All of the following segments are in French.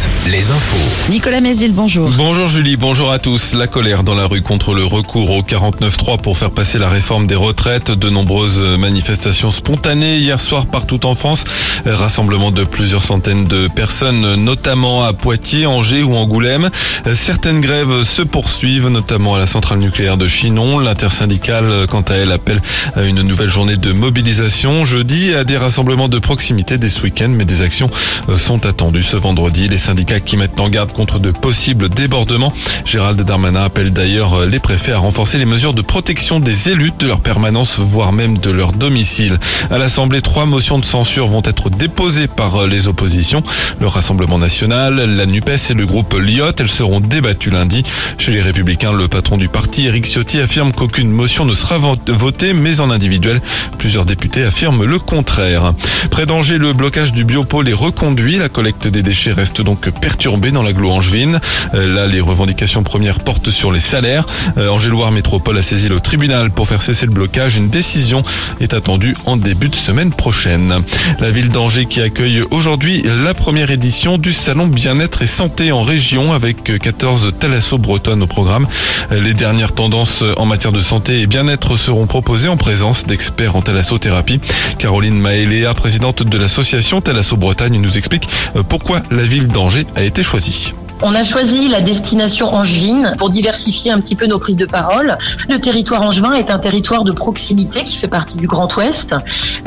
Alouette, les infos. Nicolas Mézil, bonjour. Bonjour Julie, bonjour à tous. La colère dans la rue contre le recours au 49.3 pour faire passer la réforme des retraites. De nombreuses manifestations spontanées hier soir partout en France. Rassemblement de plusieurs centaines de personnes, notamment à Poitiers, Angers ou Angoulême. Certaines grèves se poursuivent, notamment à la centrale nucléaire de Chinon. L'intersyndicale, quant à elle, appelle à une nouvelle journée de mobilisation jeudi à des rassemblements de proximité dès ce week-end, mais des actions sont attendues ce vendredi. Les syndicats qui mettent en garde contre de possibles débordements. Gérald Darmanin appelle d'ailleurs les préfets à renforcer les mesures de protection des élus de leur permanence, voire même de leur domicile. À l'Assemblée, trois motions de censure vont être déposées par les oppositions. Le Rassemblement national, la NUPES et le groupe Lyot, elles seront débattues lundi. Chez les Républicains, le patron du parti, Éric Ciotti, affirme qu'aucune motion ne sera votée, mais en individuel. Plusieurs députés affirment le contraire. Près d'Angers, le blocage du biopôle est reconduit. La collecte des déchets reste donc perturbée dans l'agglo angevine. Euh, là, les revendications premières portent sur les salaires. Euh, Angéloire Métropole a saisi le tribunal pour faire cesser le blocage. Une décision est attendue en début de semaine prochaine. La ville d'Angers qui accueille aujourd'hui la première édition du salon bien-être et santé en région avec 14 thalassos bretonnes au programme. Les dernières tendances en matière de santé et bien-être seront proposées en présence d'experts en thalassothérapie. Caroline Maéléa, présidente de l'association Thalasso Bretagne, nous explique pourquoi la ville d'Angers a été choisie. On a choisi la destination angevine pour diversifier un petit peu nos prises de parole. Le territoire angevin est un territoire de proximité qui fait partie du Grand Ouest.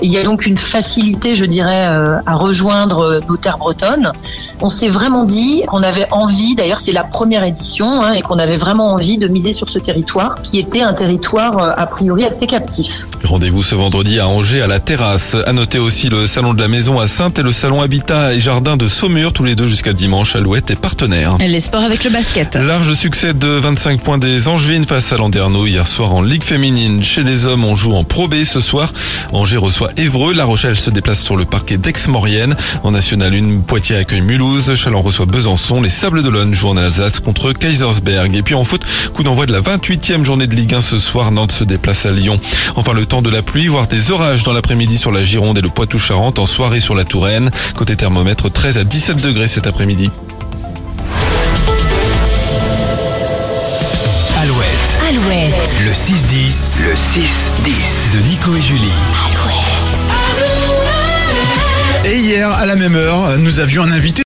Il y a donc une facilité, je dirais, euh, à rejoindre nos terres bretonnes. On s'est vraiment dit qu'on avait envie, d'ailleurs c'est la première édition, hein, et qu'on avait vraiment envie de miser sur ce territoire qui était un territoire euh, a priori assez captif. Rendez-vous ce vendredi à Angers à la terrasse. À noter aussi le salon de la maison à Sainte et le salon Habitat et Jardin de Saumur, tous les deux jusqu'à dimanche. Alouette est partenaire. Les sports avec le basket. Large succès de 25 points des Angevines face à Landerneau hier soir en Ligue féminine. Chez les hommes, on joue en Pro B ce soir. Angers reçoit Évreux. La Rochelle se déplace sur le parquet d'Aix-Maurienne. En National 1, Poitiers accueille Mulhouse. Chalon reçoit Besançon. Les Sables d'Olonne jouent en Alsace contre Kaisersberg. Et puis en foot, coup d'envoi de la 28e journée de Ligue 1 ce soir. Nantes se déplace à Lyon. Enfin, le temps de la pluie, voire des orages dans l'après-midi sur la Gironde et le Poitou-Charentes. En soirée sur la Touraine. Côté thermomètre, 13 à 17 degrés cet après-midi. Alouette. Le 6-10. Le 6-10. De Nico et Julie. Alouette. Et hier, à la même heure, nous avions un invité